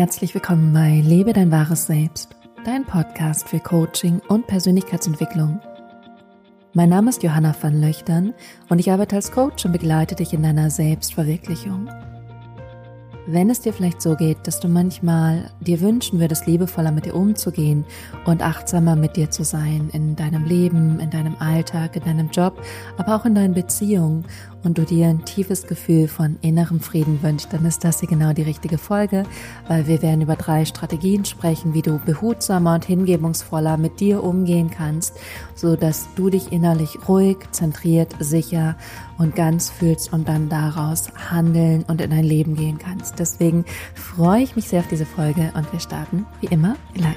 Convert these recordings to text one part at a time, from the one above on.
herzlich willkommen bei Lebe dein wahres Selbst, dein Podcast für Coaching und Persönlichkeitsentwicklung. Mein Name ist Johanna van Löchtern und ich arbeite als Coach und begleite dich in deiner Selbstverwirklichung. Wenn es dir vielleicht so geht, dass du manchmal dir wünschen würdest, liebevoller mit dir umzugehen und achtsamer mit dir zu sein in deinem Leben, in deinem Alltag, in deinem Job, aber auch in deinen Beziehungen und du dir ein tiefes Gefühl von innerem Frieden wünschst, dann ist das hier genau die richtige Folge, weil wir werden über drei Strategien sprechen, wie du behutsamer und hingebungsvoller mit dir umgehen kannst, so dass du dich innerlich ruhig, zentriert, sicher und ganz fühlst und dann daraus handeln und in dein Leben gehen kannst. Deswegen freue ich mich sehr auf diese Folge und wir starten wie immer gleich.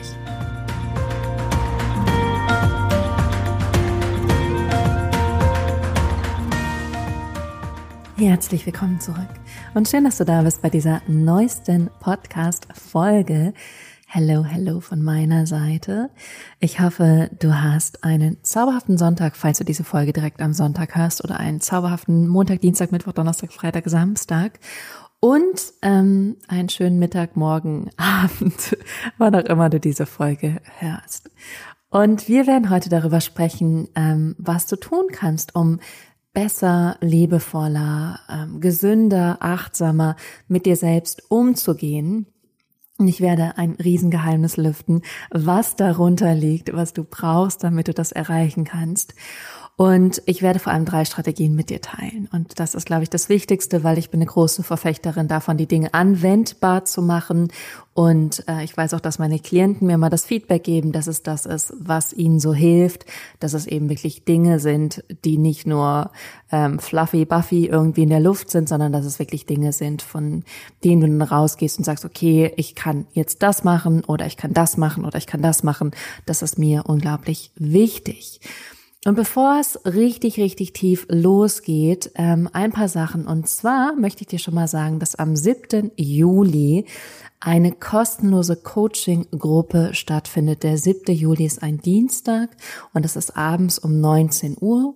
Herzlich willkommen zurück und schön, dass du da bist bei dieser neuesten Podcast-Folge. Hello, hello von meiner Seite. Ich hoffe, du hast einen zauberhaften Sonntag, falls du diese Folge direkt am Sonntag hörst, oder einen zauberhaften Montag, Dienstag, Mittwoch, Donnerstag, Freitag, Samstag. Und ähm, einen schönen Mittag, Morgen, Abend, wann auch immer du diese Folge hörst. Und wir werden heute darüber sprechen, ähm, was du tun kannst, um besser, liebevoller, ähm, gesünder, achtsamer mit dir selbst umzugehen. Und ich werde ein Riesengeheimnis lüften, was darunter liegt, was du brauchst, damit du das erreichen kannst. Und ich werde vor allem drei Strategien mit dir teilen. Und das ist, glaube ich, das Wichtigste, weil ich bin eine große Verfechterin davon, die Dinge anwendbar zu machen. Und äh, ich weiß auch, dass meine Klienten mir mal das Feedback geben, dass es das ist, was ihnen so hilft, dass es eben wirklich Dinge sind, die nicht nur ähm, fluffy, buffy irgendwie in der Luft sind, sondern dass es wirklich Dinge sind, von denen du dann rausgehst und sagst, okay, ich kann jetzt das machen oder ich kann das machen oder ich kann das machen. Das ist mir unglaublich wichtig. Und bevor es richtig, richtig tief losgeht, ähm, ein paar Sachen. Und zwar möchte ich dir schon mal sagen, dass am 7. Juli eine kostenlose Coaching-Gruppe stattfindet. Der 7. Juli ist ein Dienstag und es ist abends um 19 Uhr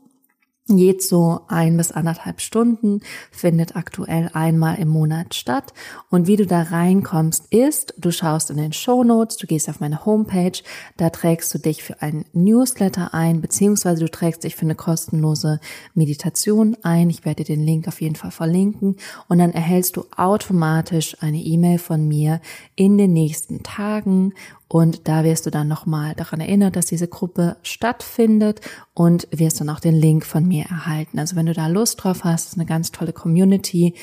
geht so ein bis anderthalb Stunden, findet aktuell einmal im Monat statt. Und wie du da reinkommst, ist, du schaust in den Show Notes, du gehst auf meine Homepage, da trägst du dich für ein Newsletter ein, beziehungsweise du trägst dich für eine kostenlose Meditation ein. Ich werde dir den Link auf jeden Fall verlinken. Und dann erhältst du automatisch eine E-Mail von mir in den nächsten Tagen und da wirst du dann nochmal daran erinnert, dass diese Gruppe stattfindet und wirst dann auch den Link von mir erhalten. Also wenn du da Lust drauf hast, ist eine ganz tolle Community.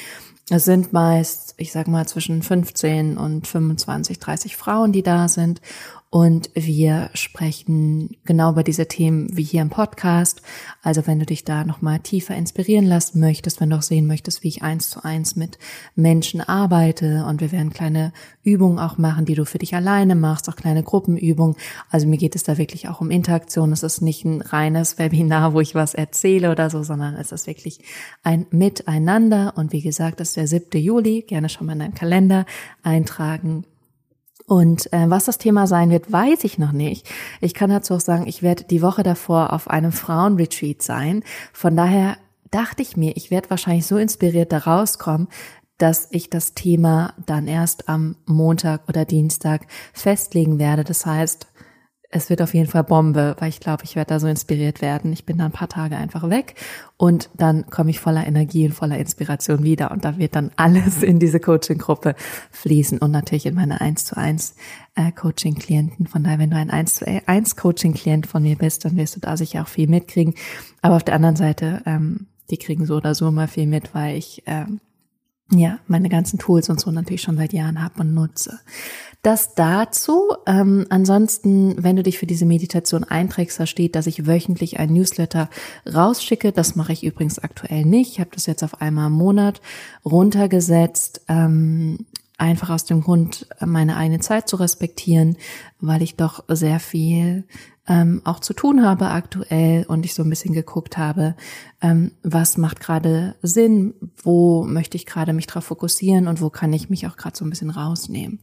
Es sind meist, ich sag mal, zwischen 15 und 25, 30 Frauen, die da sind. Und wir sprechen genau über diese Themen wie hier im Podcast. Also wenn du dich da nochmal tiefer inspirieren lassen möchtest, wenn du auch sehen möchtest, wie ich eins zu eins mit Menschen arbeite. Und wir werden kleine Übungen auch machen, die du für dich alleine machst, auch kleine Gruppenübungen. Also mir geht es da wirklich auch um Interaktion. Es ist nicht ein reines Webinar, wo ich was erzähle oder so, sondern es ist wirklich ein Miteinander. Und wie gesagt, das ist der 7. Juli. Gerne schon mal in deinen Kalender eintragen. Und äh, was das Thema sein wird, weiß ich noch nicht. Ich kann dazu auch sagen, ich werde die Woche davor auf einem Frauenretreat sein. Von daher dachte ich mir, ich werde wahrscheinlich so inspiriert da rauskommen, dass ich das Thema dann erst am Montag oder Dienstag festlegen werde. Das heißt, es wird auf jeden Fall Bombe, weil ich glaube, ich werde da so inspiriert werden. Ich bin dann ein paar Tage einfach weg und dann komme ich voller Energie und voller Inspiration wieder und da wird dann alles in diese Coaching-Gruppe fließen und natürlich in meine 1 zu 1 äh, Coaching-Klienten. Von daher, wenn du ein 1 zu 1 Coaching-Klient von mir bist, dann wirst du da sicher auch viel mitkriegen. Aber auf der anderen Seite, ähm, die kriegen so oder so immer viel mit, weil ich ähm, ja meine ganzen Tools und so natürlich schon seit Jahren habe und nutze. Das dazu. Ähm, ansonsten, wenn du dich für diese Meditation einträgst, da steht, dass ich wöchentlich ein Newsletter rausschicke. Das mache ich übrigens aktuell nicht. Ich habe das jetzt auf einmal im Monat runtergesetzt. Ähm, einfach aus dem Grund, meine eigene Zeit zu respektieren, weil ich doch sehr viel ähm, auch zu tun habe aktuell und ich so ein bisschen geguckt habe, ähm, was macht gerade Sinn, wo möchte ich gerade mich drauf fokussieren und wo kann ich mich auch gerade so ein bisschen rausnehmen.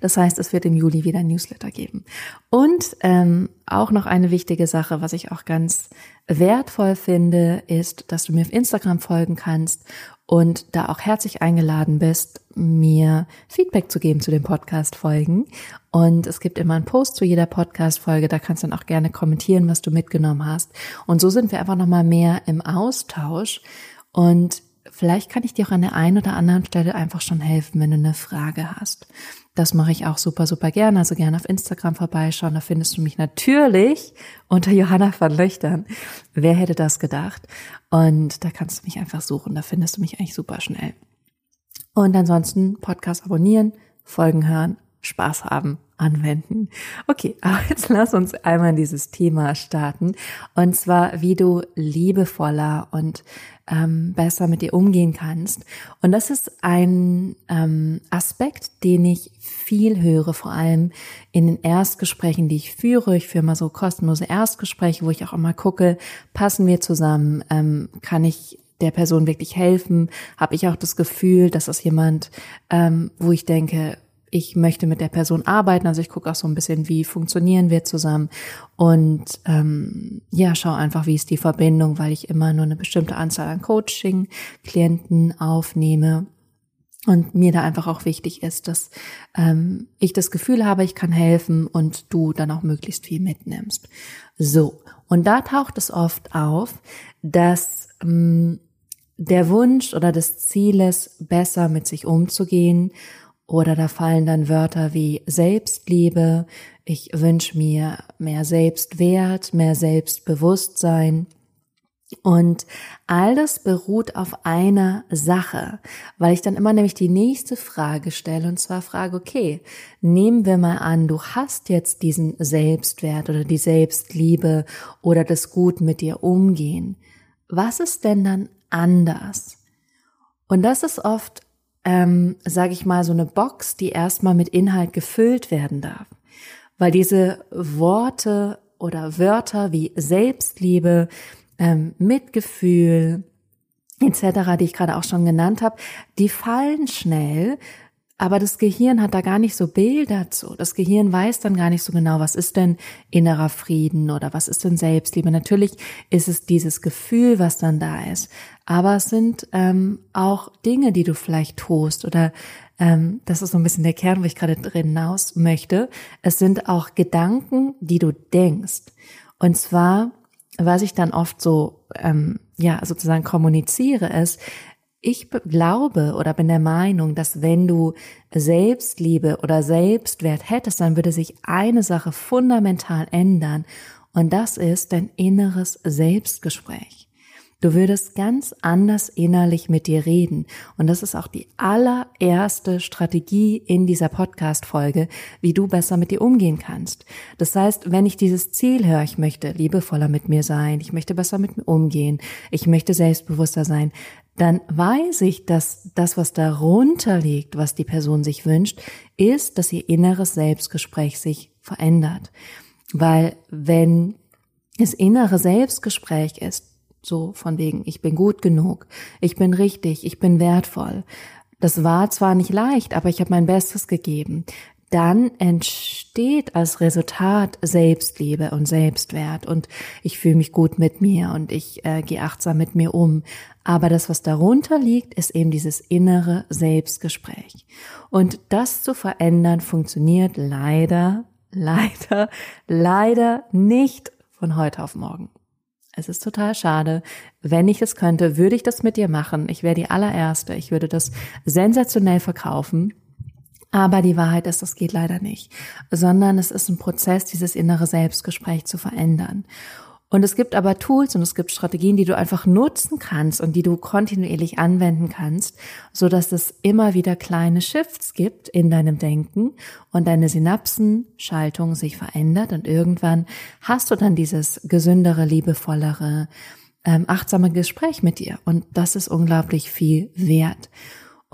Das heißt, es wird im Juli wieder ein Newsletter geben. Und ähm, auch noch eine wichtige Sache, was ich auch ganz wertvoll finde, ist, dass du mir auf Instagram folgen kannst und da auch herzlich eingeladen bist, mir Feedback zu geben zu den Podcast-Folgen. Und es gibt immer einen Post zu jeder Podcast-Folge, da kannst du dann auch gerne kommentieren, was du mitgenommen hast. Und so sind wir einfach nochmal mehr im Austausch. Und vielleicht kann ich dir auch an der einen oder anderen Stelle einfach schon helfen, wenn du eine Frage hast. Das mache ich auch super, super gerne. Also gerne auf Instagram vorbeischauen. Da findest du mich natürlich unter Johanna van Löchtern. Wer hätte das gedacht? Und da kannst du mich einfach suchen. Da findest du mich eigentlich super schnell. Und ansonsten Podcast abonnieren, Folgen hören, Spaß haben anwenden. Okay, aber jetzt lass uns einmal in dieses Thema starten. Und zwar, wie du liebevoller und ähm, besser mit dir umgehen kannst. Und das ist ein ähm, Aspekt, den ich viel höre, vor allem in den Erstgesprächen, die ich führe. Ich führe mal so kostenlose Erstgespräche, wo ich auch immer gucke, passen wir zusammen, ähm, kann ich der Person wirklich helfen? Habe ich auch das Gefühl, dass das jemand, ähm, wo ich denke, ich möchte mit der Person arbeiten. Also ich gucke auch so ein bisschen, wie funktionieren wir zusammen und ähm, ja, schau einfach, wie ist die Verbindung, weil ich immer nur eine bestimmte Anzahl an Coaching-Klienten aufnehme. Und mir da einfach auch wichtig ist, dass ähm, ich das Gefühl habe, ich kann helfen und du dann auch möglichst viel mitnimmst. So, und da taucht es oft auf, dass ähm, der Wunsch oder das Ziel ist, besser mit sich umzugehen oder da fallen dann Wörter wie Selbstliebe, ich wünsche mir mehr Selbstwert, mehr Selbstbewusstsein. Und all das beruht auf einer Sache, weil ich dann immer nämlich die nächste Frage stelle und zwar frage, okay, nehmen wir mal an, du hast jetzt diesen Selbstwert oder die Selbstliebe oder das Gut mit dir umgehen. Was ist denn dann anders? Und das ist oft ähm, sage ich mal, so eine Box, die erstmal mit Inhalt gefüllt werden darf. Weil diese Worte oder Wörter wie Selbstliebe, ähm, Mitgefühl etc., die ich gerade auch schon genannt habe, die fallen schnell, aber das Gehirn hat da gar nicht so Bilder zu. Das Gehirn weiß dann gar nicht so genau, was ist denn innerer Frieden oder was ist denn Selbstliebe. Natürlich ist es dieses Gefühl, was dann da ist. Aber es sind ähm, auch Dinge, die du vielleicht tust oder ähm, das ist so ein bisschen der Kern, wo ich gerade drin hinaus möchte. Es sind auch Gedanken, die du denkst. Und zwar, was ich dann oft so, ähm, ja, sozusagen kommuniziere, ist, ich glaube oder bin der Meinung, dass wenn du Selbstliebe oder Selbstwert hättest, dann würde sich eine Sache fundamental ändern. Und das ist dein inneres Selbstgespräch. Du würdest ganz anders innerlich mit dir reden. Und das ist auch die allererste Strategie in dieser Podcast-Folge, wie du besser mit dir umgehen kannst. Das heißt, wenn ich dieses Ziel höre, ich möchte liebevoller mit mir sein, ich möchte besser mit mir umgehen, ich möchte selbstbewusster sein, dann weiß ich, dass das, was darunter liegt, was die Person sich wünscht, ist, dass ihr inneres Selbstgespräch sich verändert. Weil wenn es innere Selbstgespräch ist, so von wegen, ich bin gut genug, ich bin richtig, ich bin wertvoll. Das war zwar nicht leicht, aber ich habe mein Bestes gegeben. Dann entsteht als Resultat Selbstliebe und Selbstwert und ich fühle mich gut mit mir und ich äh, gehe achtsam mit mir um. Aber das, was darunter liegt, ist eben dieses innere Selbstgespräch. Und das zu verändern funktioniert leider, leider, leider nicht von heute auf morgen. Es ist total schade. Wenn ich es könnte, würde ich das mit dir machen. Ich wäre die allererste. Ich würde das sensationell verkaufen. Aber die Wahrheit ist, das geht leider nicht, sondern es ist ein Prozess, dieses innere Selbstgespräch zu verändern. Und es gibt aber Tools und es gibt Strategien, die du einfach nutzen kannst und die du kontinuierlich anwenden kannst, so dass es immer wieder kleine Shifts gibt in deinem Denken und deine Synapsenschaltung sich verändert und irgendwann hast du dann dieses gesündere, liebevollere, ähm, achtsame Gespräch mit dir und das ist unglaublich viel wert.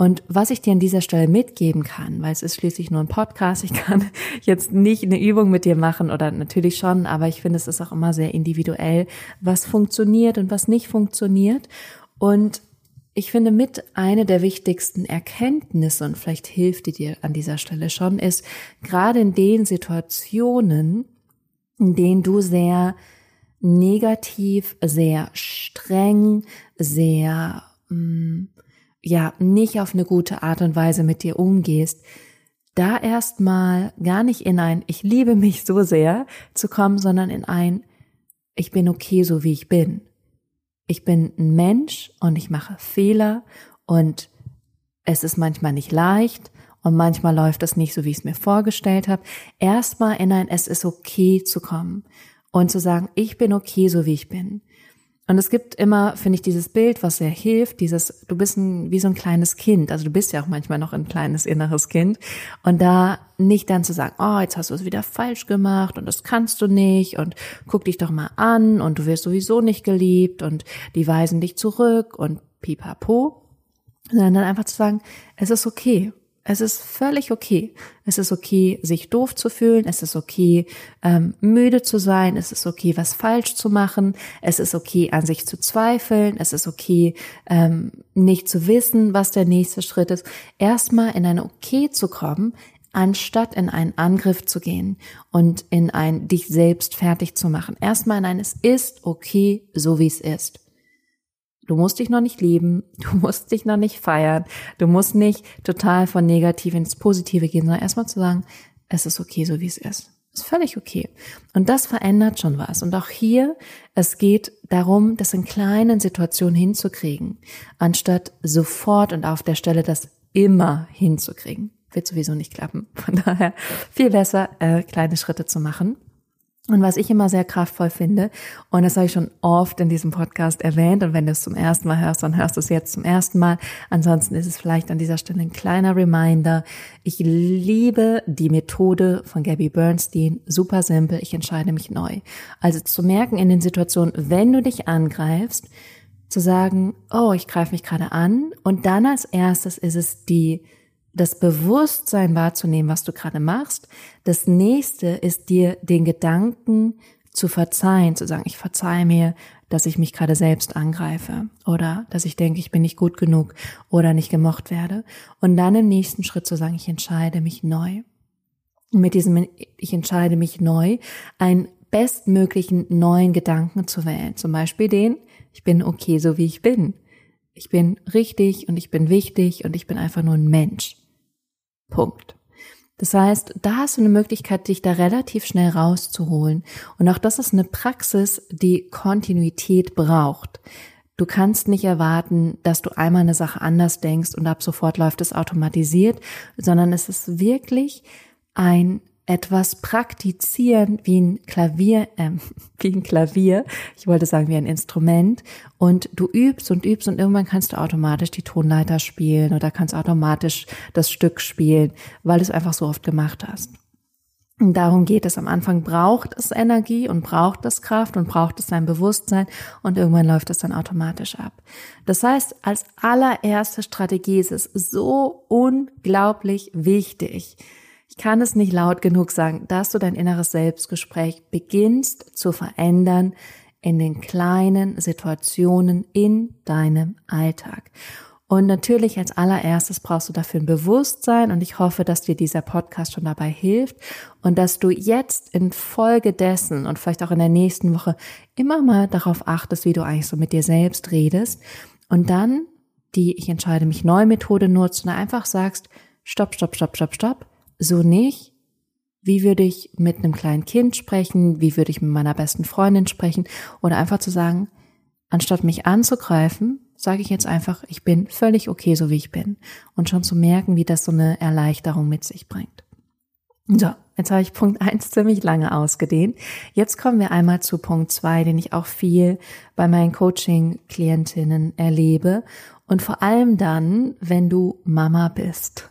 Und was ich dir an dieser Stelle mitgeben kann, weil es ist schließlich nur ein Podcast, ich kann jetzt nicht eine Übung mit dir machen oder natürlich schon, aber ich finde, es ist auch immer sehr individuell, was funktioniert und was nicht funktioniert. Und ich finde mit eine der wichtigsten Erkenntnisse und vielleicht hilft die dir an dieser Stelle schon ist, gerade in den Situationen, in denen du sehr negativ, sehr streng, sehr, mh, mm, ja, nicht auf eine gute Art und Weise mit dir umgehst, da erstmal gar nicht in ein Ich liebe mich so sehr zu kommen, sondern in ein Ich bin okay so wie ich bin. Ich bin ein Mensch und ich mache Fehler und es ist manchmal nicht leicht und manchmal läuft es nicht so, wie ich es mir vorgestellt habe. Erstmal in ein Es ist okay zu kommen und zu sagen, ich bin okay so wie ich bin. Und es gibt immer, finde ich, dieses Bild, was sehr hilft, dieses, du bist ein, wie so ein kleines Kind, also du bist ja auch manchmal noch ein kleines inneres Kind. Und da nicht dann zu sagen, oh, jetzt hast du es wieder falsch gemacht und das kannst du nicht und guck dich doch mal an und du wirst sowieso nicht geliebt und die weisen dich zurück und pipapo, sondern dann einfach zu sagen, es ist okay es ist völlig okay. Es ist okay, sich doof zu fühlen. Es ist okay, ähm, müde zu sein. Es ist okay, was falsch zu machen. Es ist okay, an sich zu zweifeln. Es ist okay, ähm, nicht zu wissen, was der nächste Schritt ist. Erstmal in ein Okay zu kommen, anstatt in einen Angriff zu gehen und in ein dich selbst fertig zu machen. Erstmal in ein Es ist okay, so wie es ist. Du musst dich noch nicht lieben, du musst dich noch nicht feiern, du musst nicht total von negativ ins Positive gehen, sondern erstmal zu sagen, es ist okay, so wie es ist. Ist völlig okay. Und das verändert schon was. Und auch hier, es geht darum, das in kleinen Situationen hinzukriegen, anstatt sofort und auf der Stelle das immer hinzukriegen. Wird sowieso nicht klappen. Von daher viel besser, äh, kleine Schritte zu machen. Und was ich immer sehr kraftvoll finde, und das habe ich schon oft in diesem Podcast erwähnt, und wenn du es zum ersten Mal hörst, dann hörst du es jetzt zum ersten Mal. Ansonsten ist es vielleicht an dieser Stelle ein kleiner Reminder. Ich liebe die Methode von Gabby Bernstein. Super simpel. Ich entscheide mich neu. Also zu merken in den Situationen, wenn du dich angreifst, zu sagen, oh, ich greife mich gerade an. Und dann als erstes ist es die das Bewusstsein wahrzunehmen, was du gerade machst. Das nächste ist dir den Gedanken zu verzeihen, zu sagen, ich verzeihe mir, dass ich mich gerade selbst angreife oder dass ich denke, ich bin nicht gut genug oder nicht gemocht werde. Und dann im nächsten Schritt zu sagen, ich entscheide mich neu. Und mit diesem, ich entscheide mich neu, einen bestmöglichen neuen Gedanken zu wählen. Zum Beispiel den, ich bin okay, so wie ich bin. Ich bin richtig und ich bin wichtig und ich bin einfach nur ein Mensch. Punkt. Das heißt, da hast du eine Möglichkeit, dich da relativ schnell rauszuholen. Und auch das ist eine Praxis, die Kontinuität braucht. Du kannst nicht erwarten, dass du einmal eine Sache anders denkst und ab sofort läuft es automatisiert, sondern es ist wirklich ein etwas praktizieren wie ein Klavier, äh, wie ein Klavier, ich wollte sagen wie ein Instrument und du übst und übst und irgendwann kannst du automatisch die Tonleiter spielen oder kannst automatisch das Stück spielen, weil du es einfach so oft gemacht hast. Und darum geht es. Am Anfang braucht es Energie und braucht es Kraft und braucht es sein Bewusstsein und irgendwann läuft es dann automatisch ab. Das heißt, als allererste Strategie ist es so unglaublich wichtig, ich kann es nicht laut genug sagen, dass du dein inneres Selbstgespräch beginnst zu verändern in den kleinen Situationen in deinem Alltag. Und natürlich als allererstes brauchst du dafür ein Bewusstsein und ich hoffe, dass dir dieser Podcast schon dabei hilft und dass du jetzt in Folge dessen und vielleicht auch in der nächsten Woche immer mal darauf achtest, wie du eigentlich so mit dir selbst redest und dann die Ich entscheide mich neu Methode nutzt und einfach sagst, stopp, stopp, stopp, stopp, stopp so nicht. Wie würde ich mit einem kleinen Kind sprechen? Wie würde ich mit meiner besten Freundin sprechen? Oder einfach zu sagen, anstatt mich anzugreifen, sage ich jetzt einfach, ich bin völlig okay, so wie ich bin. Und schon zu merken, wie das so eine Erleichterung mit sich bringt. So, jetzt habe ich Punkt eins ziemlich lange ausgedehnt. Jetzt kommen wir einmal zu Punkt zwei, den ich auch viel bei meinen Coaching-Klientinnen erlebe. Und vor allem dann, wenn du Mama bist.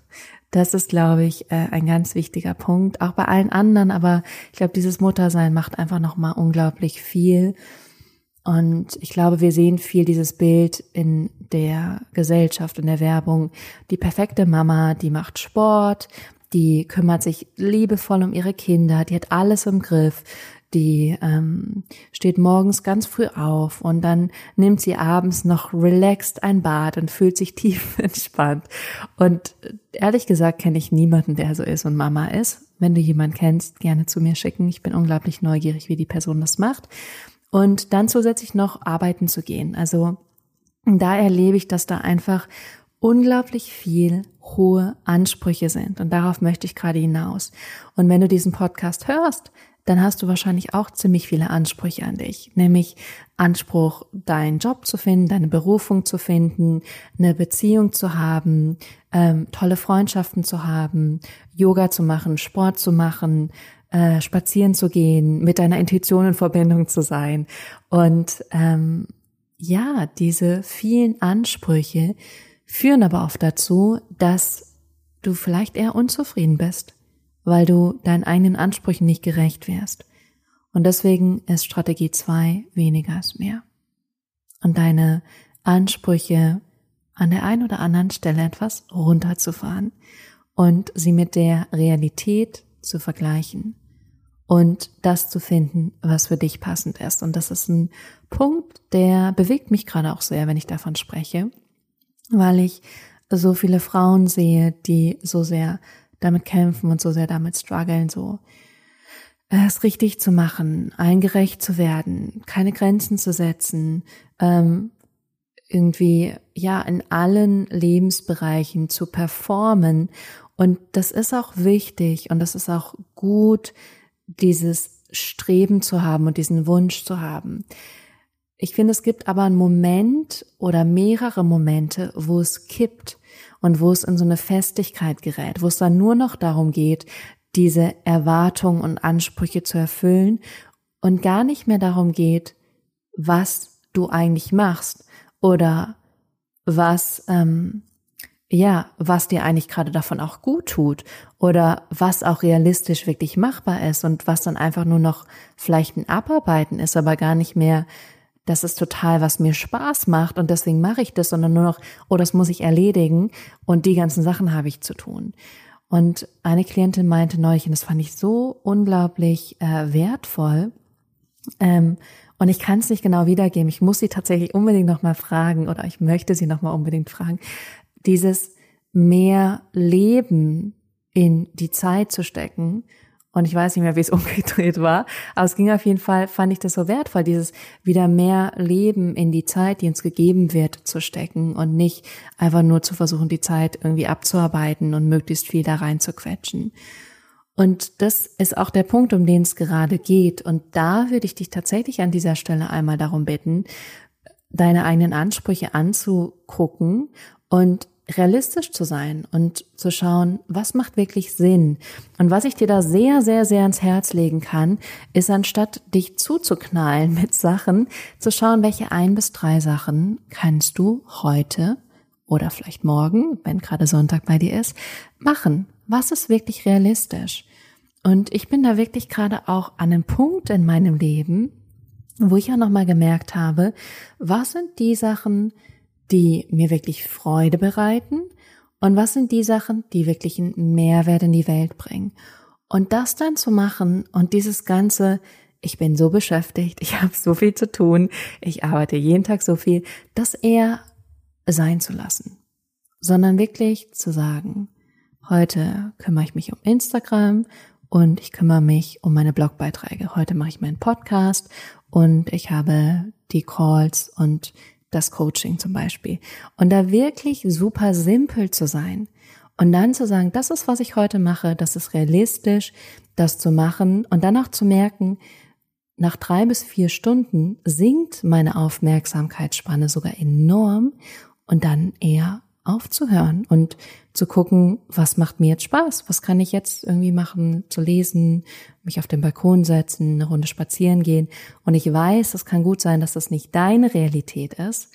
Das ist, glaube ich, äh, ein ganz wichtiger Punkt. Auch bei allen anderen, aber ich glaube, dieses Muttersein macht einfach nochmal unglaublich viel. Und ich glaube, wir sehen viel dieses Bild in der Gesellschaft, in der Werbung. Die perfekte Mama, die macht Sport, die kümmert sich liebevoll um ihre Kinder, die hat alles im Griff, die ähm, steht morgens ganz früh auf und dann nimmt sie abends noch relaxed ein Bad und fühlt sich tief entspannt. Und ehrlich gesagt kenne ich niemanden, der so ist und Mama ist. Wenn du jemanden kennst, gerne zu mir schicken. Ich bin unglaublich neugierig, wie die Person das macht. Und dann zusätzlich noch arbeiten zu gehen. Also da erlebe ich, dass da einfach unglaublich viel hohe Ansprüche sind. Und darauf möchte ich gerade hinaus. Und wenn du diesen Podcast hörst, dann hast du wahrscheinlich auch ziemlich viele Ansprüche an dich, nämlich Anspruch, deinen Job zu finden, deine Berufung zu finden, eine Beziehung zu haben, ähm, tolle Freundschaften zu haben, Yoga zu machen, Sport zu machen, äh, spazieren zu gehen, mit deiner Intuition in Verbindung zu sein. Und ähm, ja, diese vielen Ansprüche führen aber oft dazu, dass du vielleicht eher unzufrieden bist weil du deinen eigenen Ansprüchen nicht gerecht wärst. Und deswegen ist Strategie 2 weniger ist mehr. Und deine Ansprüche an der einen oder anderen Stelle etwas runterzufahren und sie mit der Realität zu vergleichen und das zu finden, was für dich passend ist. Und das ist ein Punkt, der bewegt mich gerade auch sehr, wenn ich davon spreche, weil ich so viele Frauen sehe, die so sehr damit kämpfen und so sehr damit strugglen, so es richtig zu machen, allen gerecht zu werden, keine Grenzen zu setzen, ähm, irgendwie ja in allen Lebensbereichen zu performen. Und das ist auch wichtig und das ist auch gut, dieses Streben zu haben und diesen Wunsch zu haben. Ich finde, es gibt aber einen Moment oder mehrere Momente, wo es kippt und wo es in so eine Festigkeit gerät, wo es dann nur noch darum geht, diese Erwartungen und Ansprüche zu erfüllen und gar nicht mehr darum geht, was du eigentlich machst oder was ähm, ja, was dir eigentlich gerade davon auch gut tut oder was auch realistisch wirklich machbar ist und was dann einfach nur noch vielleicht ein Abarbeiten ist, aber gar nicht mehr das ist total, was mir Spaß macht und deswegen mache ich das, sondern nur noch, oh, das muss ich erledigen und die ganzen Sachen habe ich zu tun. Und eine Klientin meinte neulich, und das fand ich so unglaublich äh, wertvoll, ähm, und ich kann es nicht genau wiedergeben, ich muss sie tatsächlich unbedingt nochmal fragen oder ich möchte sie nochmal unbedingt fragen, dieses mehr Leben in die Zeit zu stecken und ich weiß nicht mehr, wie es umgedreht war. Aber es ging auf jeden Fall, fand ich das so wertvoll, dieses wieder mehr Leben in die Zeit, die uns gegeben wird, zu stecken und nicht einfach nur zu versuchen, die Zeit irgendwie abzuarbeiten und möglichst viel da rein zu quetschen. Und das ist auch der Punkt, um den es gerade geht. Und da würde ich dich tatsächlich an dieser Stelle einmal darum bitten, deine eigenen Ansprüche anzugucken und realistisch zu sein und zu schauen, was macht wirklich Sinn. Und was ich dir da sehr, sehr, sehr ans Herz legen kann, ist anstatt dich zuzuknallen mit Sachen, zu schauen, welche ein bis drei Sachen kannst du heute oder vielleicht morgen, wenn gerade Sonntag bei dir ist, machen. Was ist wirklich realistisch? Und ich bin da wirklich gerade auch an einem Punkt in meinem Leben, wo ich auch nochmal gemerkt habe, was sind die Sachen, die mir wirklich Freude bereiten und was sind die Sachen, die wirklich einen Mehrwert in die Welt bringen. Und das dann zu machen und dieses ganze, ich bin so beschäftigt, ich habe so viel zu tun, ich arbeite jeden Tag so viel, das eher sein zu lassen, sondern wirklich zu sagen, heute kümmere ich mich um Instagram und ich kümmere mich um meine Blogbeiträge. Heute mache ich meinen Podcast und ich habe die Calls und das Coaching zum Beispiel. Und da wirklich super simpel zu sein und dann zu sagen, das ist, was ich heute mache, das ist realistisch, das zu machen und dann auch zu merken, nach drei bis vier Stunden sinkt meine Aufmerksamkeitsspanne sogar enorm und dann eher aufzuhören und zu gucken, was macht mir jetzt Spaß? Was kann ich jetzt irgendwie machen? Zu lesen, mich auf den Balkon setzen, eine Runde spazieren gehen. Und ich weiß, es kann gut sein, dass das nicht deine Realität ist.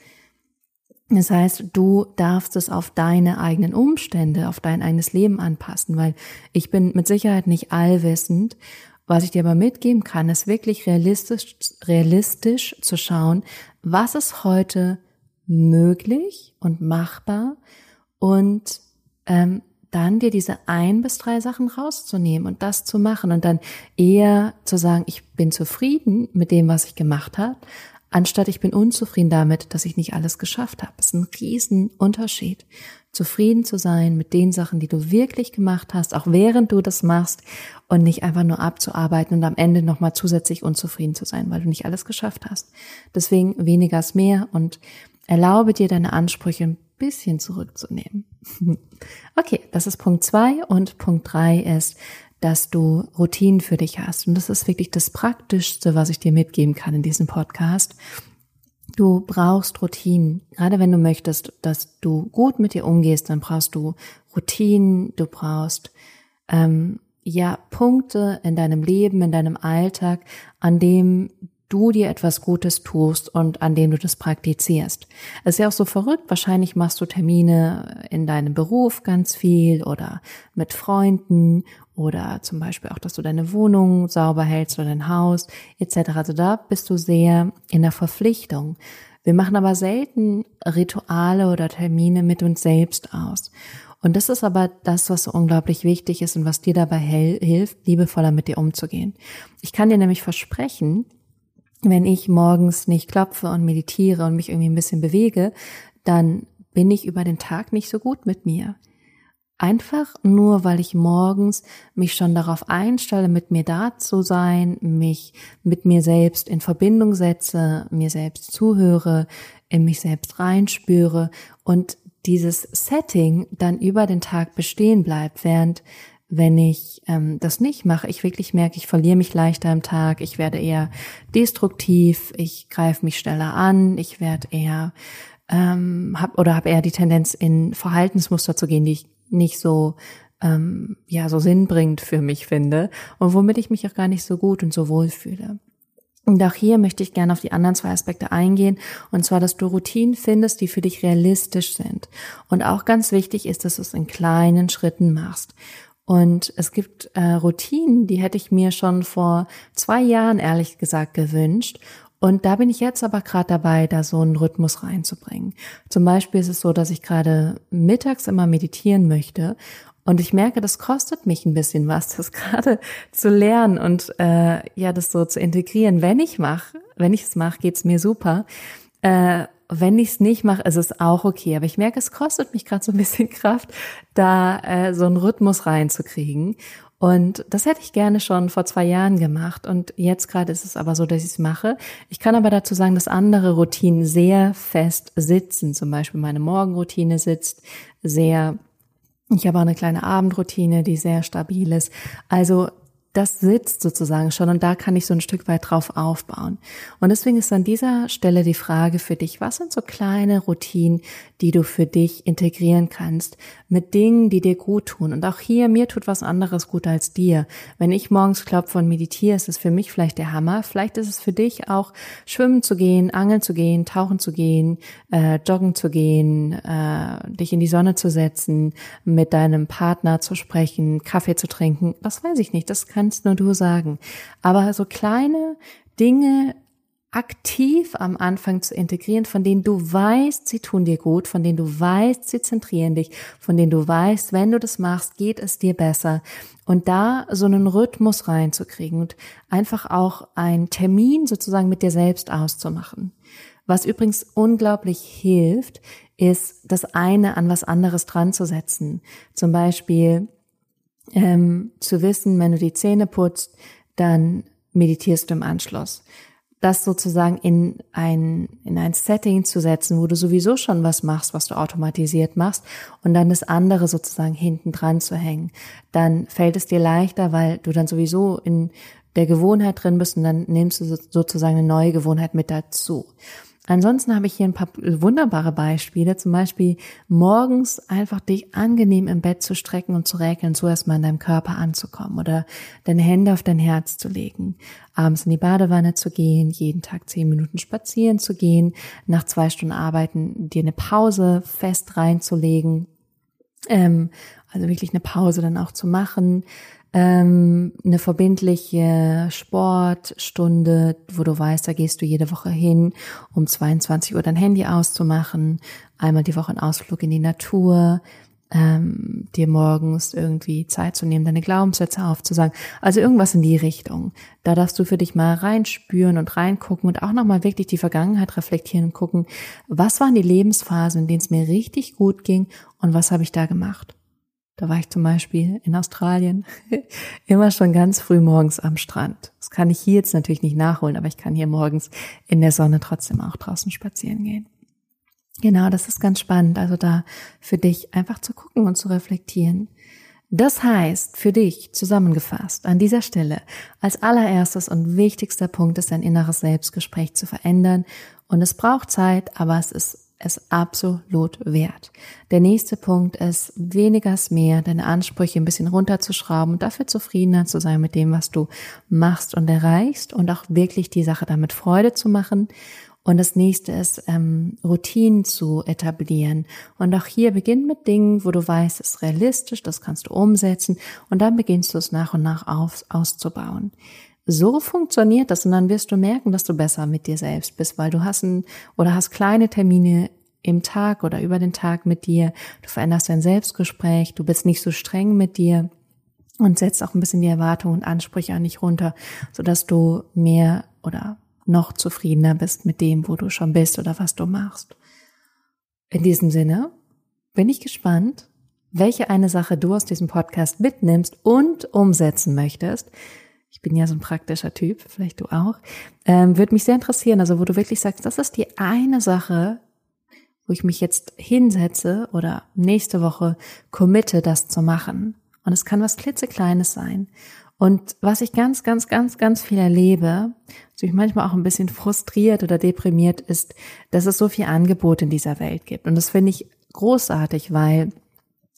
Das heißt, du darfst es auf deine eigenen Umstände, auf dein eigenes Leben anpassen, weil ich bin mit Sicherheit nicht allwissend. Was ich dir aber mitgeben kann, ist wirklich realistisch, realistisch zu schauen, was ist heute möglich und machbar und ähm, dann dir diese ein bis drei Sachen rauszunehmen und das zu machen und dann eher zu sagen, ich bin zufrieden mit dem, was ich gemacht habe, anstatt ich bin unzufrieden damit, dass ich nicht alles geschafft habe. Das ist ein Riesenunterschied. Zufrieden zu sein mit den Sachen, die du wirklich gemacht hast, auch während du das machst und nicht einfach nur abzuarbeiten und am Ende nochmal zusätzlich unzufrieden zu sein, weil du nicht alles geschafft hast. Deswegen weniger ist mehr und erlaube dir deine Ansprüche ein bisschen zurückzunehmen. okay, das ist Punkt zwei und Punkt drei ist, dass du Routinen für dich hast. Und das ist wirklich das Praktischste, was ich dir mitgeben kann in diesem Podcast. Du brauchst Routinen. Gerade wenn du möchtest, dass du gut mit dir umgehst, dann brauchst du Routinen, du brauchst ähm, ja Punkte in deinem Leben, in deinem Alltag, an dem du dir etwas Gutes tust und an dem du das praktizierst. Es ist ja auch so verrückt, wahrscheinlich machst du Termine in deinem Beruf ganz viel oder mit Freunden oder zum Beispiel auch, dass du deine Wohnung sauber hältst oder dein Haus etc. Also da bist du sehr in der Verpflichtung. Wir machen aber selten Rituale oder Termine mit uns selbst aus. Und das ist aber das, was so unglaublich wichtig ist und was dir dabei hilft, liebevoller mit dir umzugehen. Ich kann dir nämlich versprechen, wenn ich morgens nicht klopfe und meditiere und mich irgendwie ein bisschen bewege, dann bin ich über den Tag nicht so gut mit mir. Einfach nur, weil ich morgens mich schon darauf einstelle, mit mir da zu sein, mich mit mir selbst in Verbindung setze, mir selbst zuhöre, in mich selbst reinspüre und dieses Setting dann über den Tag bestehen bleibt, während wenn ich ähm, das nicht mache, ich wirklich merke, ich verliere mich leichter im Tag, ich werde eher destruktiv, ich greife mich schneller an, ich werde eher ähm, hab oder habe eher die Tendenz in Verhaltensmuster zu gehen, die ich nicht so ähm, ja so sinnbringend für mich finde und womit ich mich auch gar nicht so gut und so wohl fühle. Und auch hier möchte ich gerne auf die anderen zwei Aspekte eingehen, und zwar, dass du Routinen findest, die für dich realistisch sind. Und auch ganz wichtig ist, dass du es in kleinen Schritten machst. Und es gibt äh, Routinen, die hätte ich mir schon vor zwei Jahren ehrlich gesagt gewünscht. Und da bin ich jetzt aber gerade dabei, da so einen Rhythmus reinzubringen. Zum Beispiel ist es so, dass ich gerade mittags immer meditieren möchte. Und ich merke, das kostet mich ein bisschen was, das gerade zu lernen und äh, ja, das so zu integrieren. Wenn ich mache, wenn ich es mache, geht's mir super. Äh, wenn ich es nicht mache, ist es auch okay. Aber ich merke, es kostet mich gerade so ein bisschen Kraft, da äh, so einen Rhythmus reinzukriegen. Und das hätte ich gerne schon vor zwei Jahren gemacht. Und jetzt gerade ist es aber so, dass ich es mache. Ich kann aber dazu sagen, dass andere Routinen sehr fest sitzen. Zum Beispiel meine Morgenroutine sitzt sehr ich habe auch eine kleine Abendroutine, die sehr stabil ist. Also das sitzt sozusagen schon und da kann ich so ein Stück weit drauf aufbauen. Und deswegen ist an dieser Stelle die Frage für dich, was sind so kleine Routinen, die du für dich integrieren kannst mit Dingen, die dir gut tun. Und auch hier, mir tut was anderes gut als dir. Wenn ich morgens klopfe und meditiere, ist es für mich vielleicht der Hammer. Vielleicht ist es für dich auch schwimmen zu gehen, angeln zu gehen, tauchen zu gehen, äh, joggen zu gehen, äh, dich in die Sonne zu setzen, mit deinem Partner zu sprechen, Kaffee zu trinken. Das weiß ich nicht. Das kann kannst nur du sagen. Aber so kleine Dinge aktiv am Anfang zu integrieren, von denen du weißt, sie tun dir gut, von denen du weißt, sie zentrieren dich, von denen du weißt, wenn du das machst, geht es dir besser. Und da so einen Rhythmus reinzukriegen und einfach auch einen Termin sozusagen mit dir selbst auszumachen. Was übrigens unglaublich hilft, ist das eine an was anderes dran zu setzen. Zum Beispiel ähm, zu wissen, wenn du die Zähne putzt, dann meditierst du im Anschluss. Das sozusagen in ein, in ein Setting zu setzen, wo du sowieso schon was machst, was du automatisiert machst, und dann das andere sozusagen hinten dran zu hängen. Dann fällt es dir leichter, weil du dann sowieso in der Gewohnheit drin bist und dann nimmst du sozusagen eine neue Gewohnheit mit dazu. Ansonsten habe ich hier ein paar wunderbare Beispiele, zum Beispiel morgens einfach dich angenehm im Bett zu strecken und zu räkeln, so erstmal in deinem Körper anzukommen oder deine Hände auf dein Herz zu legen, abends in die Badewanne zu gehen, jeden Tag zehn Minuten spazieren zu gehen, nach zwei Stunden Arbeiten dir eine Pause fest reinzulegen, ähm, also wirklich eine Pause dann auch zu machen, ähm, eine verbindliche Sportstunde, wo du weißt, da gehst du jede Woche hin, um 22 Uhr dein Handy auszumachen, einmal die Woche einen Ausflug in die Natur, ähm, dir morgens irgendwie Zeit zu nehmen, deine Glaubenssätze aufzusagen. Also irgendwas in die Richtung. Da darfst du für dich mal reinspüren und reingucken und auch nochmal wirklich die Vergangenheit reflektieren und gucken, was waren die Lebensphasen, in denen es mir richtig gut ging und was habe ich da gemacht. Da war ich zum Beispiel in Australien immer schon ganz früh morgens am Strand. Das kann ich hier jetzt natürlich nicht nachholen, aber ich kann hier morgens in der Sonne trotzdem auch draußen spazieren gehen. Genau, das ist ganz spannend. Also da für dich einfach zu gucken und zu reflektieren. Das heißt, für dich zusammengefasst an dieser Stelle, als allererstes und wichtigster Punkt ist dein inneres Selbstgespräch zu verändern. Und es braucht Zeit, aber es ist es absolut wert. Der nächste Punkt ist, weniger ist mehr, deine Ansprüche ein bisschen runterzuschrauben und dafür zufriedener zu sein mit dem, was du machst und erreichst und auch wirklich die Sache damit Freude zu machen. Und das nächste ist, ähm, Routinen zu etablieren. Und auch hier beginn mit Dingen, wo du weißt, es ist realistisch, das kannst du umsetzen. Und dann beginnst du es nach und nach auf, auszubauen. So funktioniert das und dann wirst du merken, dass du besser mit dir selbst bist, weil du hast ein, oder hast kleine Termine im Tag oder über den Tag mit dir. Du veränderst dein Selbstgespräch, du bist nicht so streng mit dir und setzt auch ein bisschen die Erwartungen und Ansprüche an dich runter, sodass du mehr oder noch zufriedener bist mit dem, wo du schon bist oder was du machst. In diesem Sinne bin ich gespannt, welche eine Sache du aus diesem Podcast mitnimmst und umsetzen möchtest ich bin ja so ein praktischer Typ, vielleicht du auch, ähm, würde mich sehr interessieren, also wo du wirklich sagst, das ist die eine Sache, wo ich mich jetzt hinsetze oder nächste Woche committe, das zu machen. Und es kann was klitzekleines sein. Und was ich ganz, ganz, ganz, ganz viel erlebe, was mich manchmal auch ein bisschen frustriert oder deprimiert ist, dass es so viel Angebot in dieser Welt gibt. Und das finde ich großartig, weil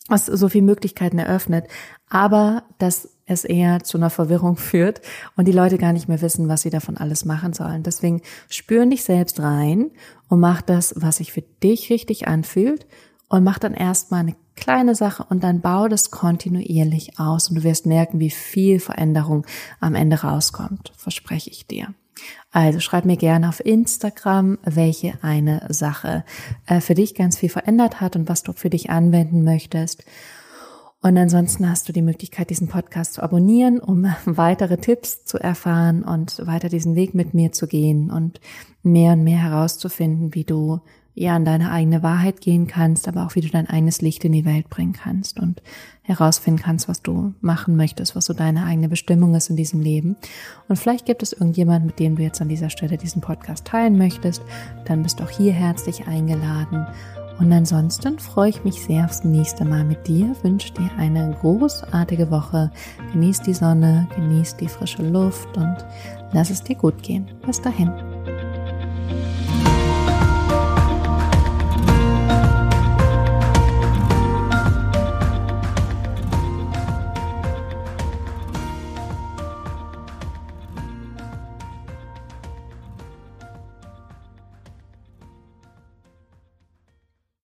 es so viele Möglichkeiten eröffnet, aber dass es eher zu einer Verwirrung führt und die Leute gar nicht mehr wissen, was sie davon alles machen sollen. Deswegen spüren dich selbst rein und mach das, was sich für dich richtig anfühlt und mach dann erstmal eine kleine Sache und dann bau das kontinuierlich aus und du wirst merken, wie viel Veränderung am Ende rauskommt, verspreche ich dir. Also schreib mir gerne auf Instagram, welche eine Sache äh, für dich ganz viel verändert hat und was du für dich anwenden möchtest. Und ansonsten hast du die Möglichkeit, diesen Podcast zu abonnieren, um weitere Tipps zu erfahren und weiter diesen Weg mit mir zu gehen und mehr und mehr herauszufinden, wie du ja an deine eigene Wahrheit gehen kannst, aber auch wie du dein eigenes Licht in die Welt bringen kannst und herausfinden kannst, was du machen möchtest, was so deine eigene Bestimmung ist in diesem Leben. Und vielleicht gibt es irgendjemand, mit dem du jetzt an dieser Stelle diesen Podcast teilen möchtest, dann bist du auch hier herzlich eingeladen. Und ansonsten freue ich mich sehr aufs nächste Mal mit dir, wünsche dir eine großartige Woche, genieß die Sonne, genieß die frische Luft und lass es dir gut gehen. Bis dahin.